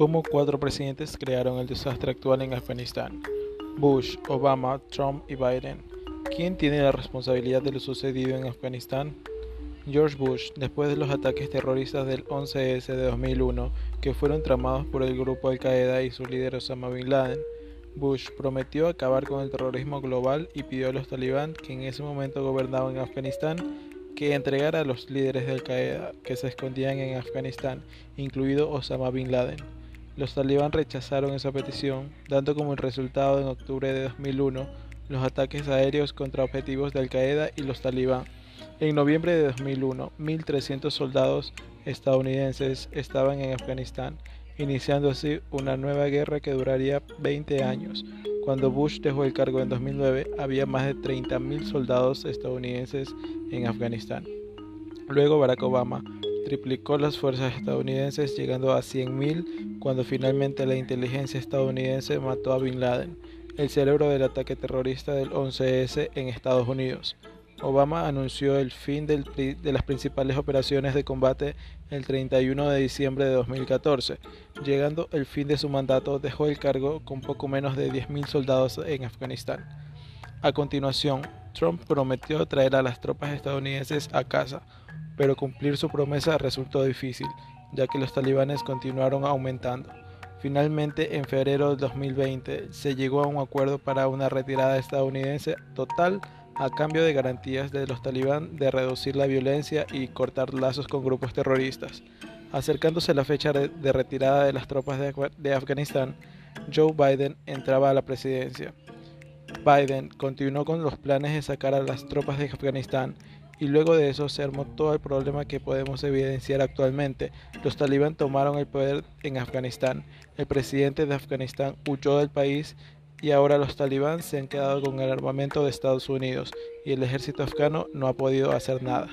cómo cuatro presidentes crearon el desastre actual en Afganistán. Bush, Obama, Trump y Biden. ¿Quién tiene la responsabilidad de lo sucedido en Afganistán? George Bush, después de los ataques terroristas del 11S de 2001, que fueron tramados por el grupo Al-Qaeda y su líder Osama Bin Laden, Bush prometió acabar con el terrorismo global y pidió a los talibán, que en ese momento gobernaban Afganistán, que entregara a los líderes de Al-Qaeda que se escondían en Afganistán, incluido Osama Bin Laden. Los talibán rechazaron esa petición, dando como resultado en octubre de 2001 los ataques aéreos contra objetivos de Al-Qaeda y los talibán. En noviembre de 2001, 1.300 soldados estadounidenses estaban en Afganistán, iniciando así una nueva guerra que duraría 20 años. Cuando Bush dejó el cargo en 2009, había más de 30.000 soldados estadounidenses en Afganistán. Luego Barack Obama triplicó las fuerzas estadounidenses llegando a 100.000 cuando finalmente la inteligencia estadounidense mató a Bin Laden, el cerebro del ataque terrorista del 11S en Estados Unidos. Obama anunció el fin de las principales operaciones de combate el 31 de diciembre de 2014. Llegando el fin de su mandato, dejó el cargo con poco menos de 10.000 soldados en Afganistán. A continuación, Trump prometió traer a las tropas estadounidenses a casa, pero cumplir su promesa resultó difícil, ya que los talibanes continuaron aumentando. Finalmente, en febrero de 2020, se llegó a un acuerdo para una retirada estadounidense total a cambio de garantías de los talibán de reducir la violencia y cortar lazos con grupos terroristas. Acercándose la fecha de retirada de las tropas de Afganistán, Joe Biden entraba a la presidencia. Biden continuó con los planes de sacar a las tropas de Afganistán y luego de eso se armó todo el problema que podemos evidenciar actualmente. Los talibán tomaron el poder en Afganistán, el presidente de Afganistán huyó del país y ahora los talibán se han quedado con el armamento de Estados Unidos y el ejército afgano no ha podido hacer nada.